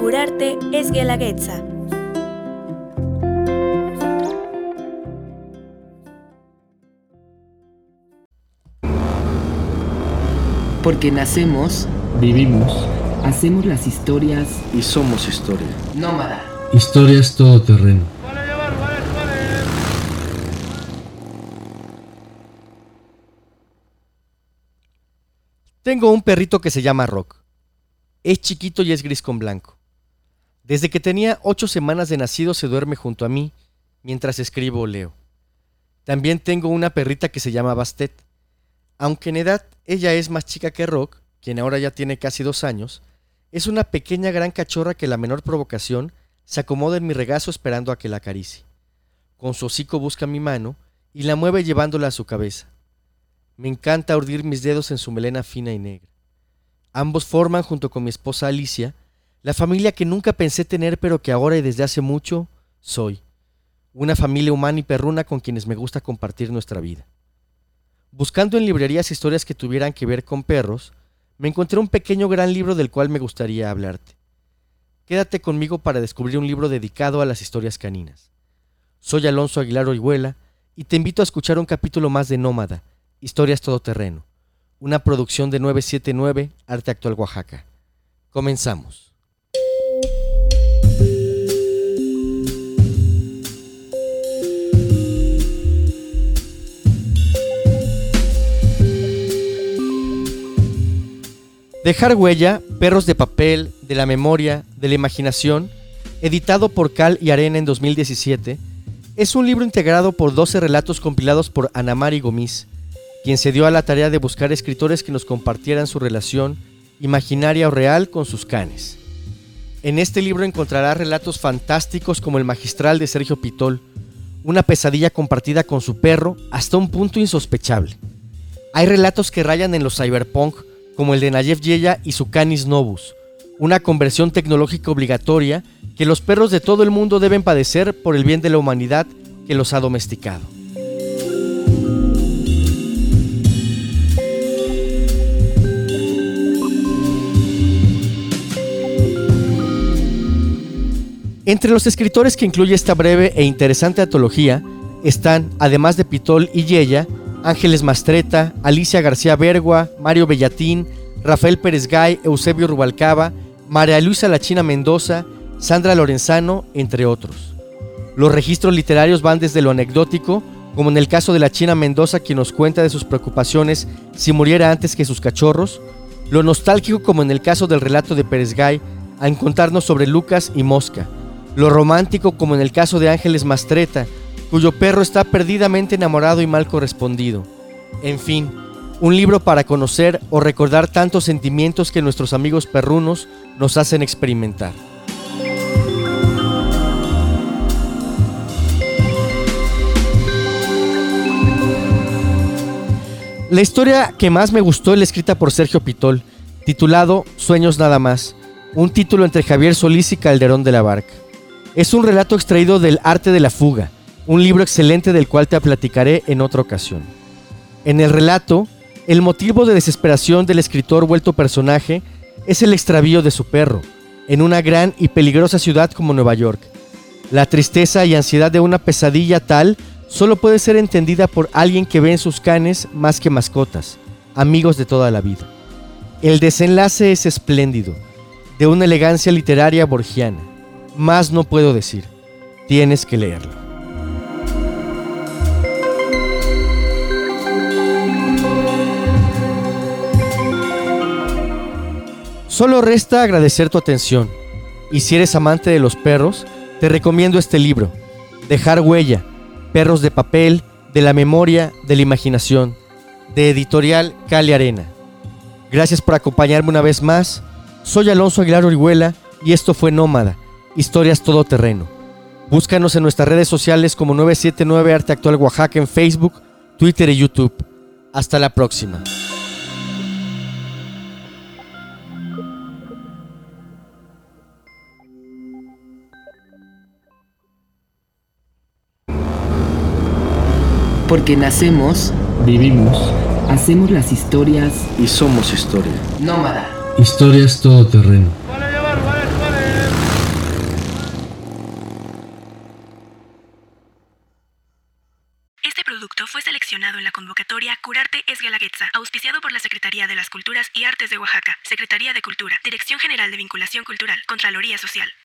Curarte es Guelaguetza. Porque nacemos, Vivimos. hacemos las historias y somos historia. nómada. Historias todoterreno. Tengo un perrito que se llama Rock. Es chiquito y es gris con blanco. Desde que tenía ocho semanas de nacido se duerme junto a mí mientras escribo o leo. También tengo una perrita que se llama Bastet. Aunque en edad ella es más chica que Rock, quien ahora ya tiene casi dos años, es una pequeña gran cachorra que la menor provocación se acomoda en mi regazo esperando a que la acaricie. Con su hocico busca mi mano y la mueve llevándola a su cabeza. Me encanta urdir mis dedos en su melena fina y negra. Ambos forman, junto con mi esposa Alicia, la familia que nunca pensé tener, pero que ahora y desde hace mucho soy. Una familia humana y perruna con quienes me gusta compartir nuestra vida. Buscando en librerías historias que tuvieran que ver con perros, me encontré un pequeño gran libro del cual me gustaría hablarte. Quédate conmigo para descubrir un libro dedicado a las historias caninas. Soy Alonso Aguilar Orihuela y te invito a escuchar un capítulo más de Nómada, Historias Todoterreno, una producción de 979 Arte Actual Oaxaca. Comenzamos. Dejar huella, perros de papel, de la memoria, de la imaginación, editado por Cal y Arena en 2017, es un libro integrado por 12 relatos compilados por Anamari Gomis, quien se dio a la tarea de buscar escritores que nos compartieran su relación, imaginaria o real, con sus canes. En este libro encontrarás relatos fantásticos como el magistral de Sergio Pitol, una pesadilla compartida con su perro hasta un punto insospechable. Hay relatos que rayan en los cyberpunk, como el de Nayef Yeya y su Canis Novus, una conversión tecnológica obligatoria que los perros de todo el mundo deben padecer por el bien de la humanidad que los ha domesticado. Entre los escritores que incluye esta breve e interesante antología están, además de Pitol y Yeya, Ángeles Mastreta, Alicia García Bergua, Mario Bellatín, Rafael Pérez Gay, Eusebio Rubalcaba, María Luisa Lachina Mendoza, Sandra Lorenzano, entre otros. Los registros literarios van desde lo anecdótico, como en el caso de la China Mendoza, quien nos cuenta de sus preocupaciones si muriera antes que sus cachorros, lo nostálgico, como en el caso del relato de Pérez Gay, al contarnos sobre Lucas y Mosca, lo romántico, como en el caso de Ángeles Mastreta, cuyo perro está perdidamente enamorado y mal correspondido. En fin, un libro para conocer o recordar tantos sentimientos que nuestros amigos perrunos nos hacen experimentar. La historia que más me gustó es la escrita por Sergio Pitol, titulado Sueños nada más, un título entre Javier Solís y Calderón de la Barca. Es un relato extraído del Arte de la Fuga, un libro excelente del cual te platicaré en otra ocasión. En el relato, el motivo de desesperación del escritor vuelto personaje es el extravío de su perro, en una gran y peligrosa ciudad como Nueva York. La tristeza y ansiedad de una pesadilla tal solo puede ser entendida por alguien que ve en sus canes más que mascotas, amigos de toda la vida. El desenlace es espléndido, de una elegancia literaria borgiana. Más no puedo decir. Tienes que leerlo. Solo resta agradecer tu atención. Y si eres amante de los perros, te recomiendo este libro, Dejar huella, Perros de papel, de la memoria, de la imaginación, de editorial Cali Arena. Gracias por acompañarme una vez más. Soy Alonso Aguilar Orihuela y esto fue Nómada, Historias Todoterreno. Búscanos en nuestras redes sociales como 979 Arte Actual Oaxaca en Facebook, Twitter y YouTube. Hasta la próxima. Porque nacemos, Vivimos. Hacemos las historias Y somos historia. nómada. Historias todoterreno. Este producto fue seleccionado en la convocatoria Curarte es Guelaguetza, auspiciado por la Secretaría de las Culturas y Artes de Oaxaca, Secretaría de Cultura, Dirección General de Vinculación Cultural, Contraloría Social.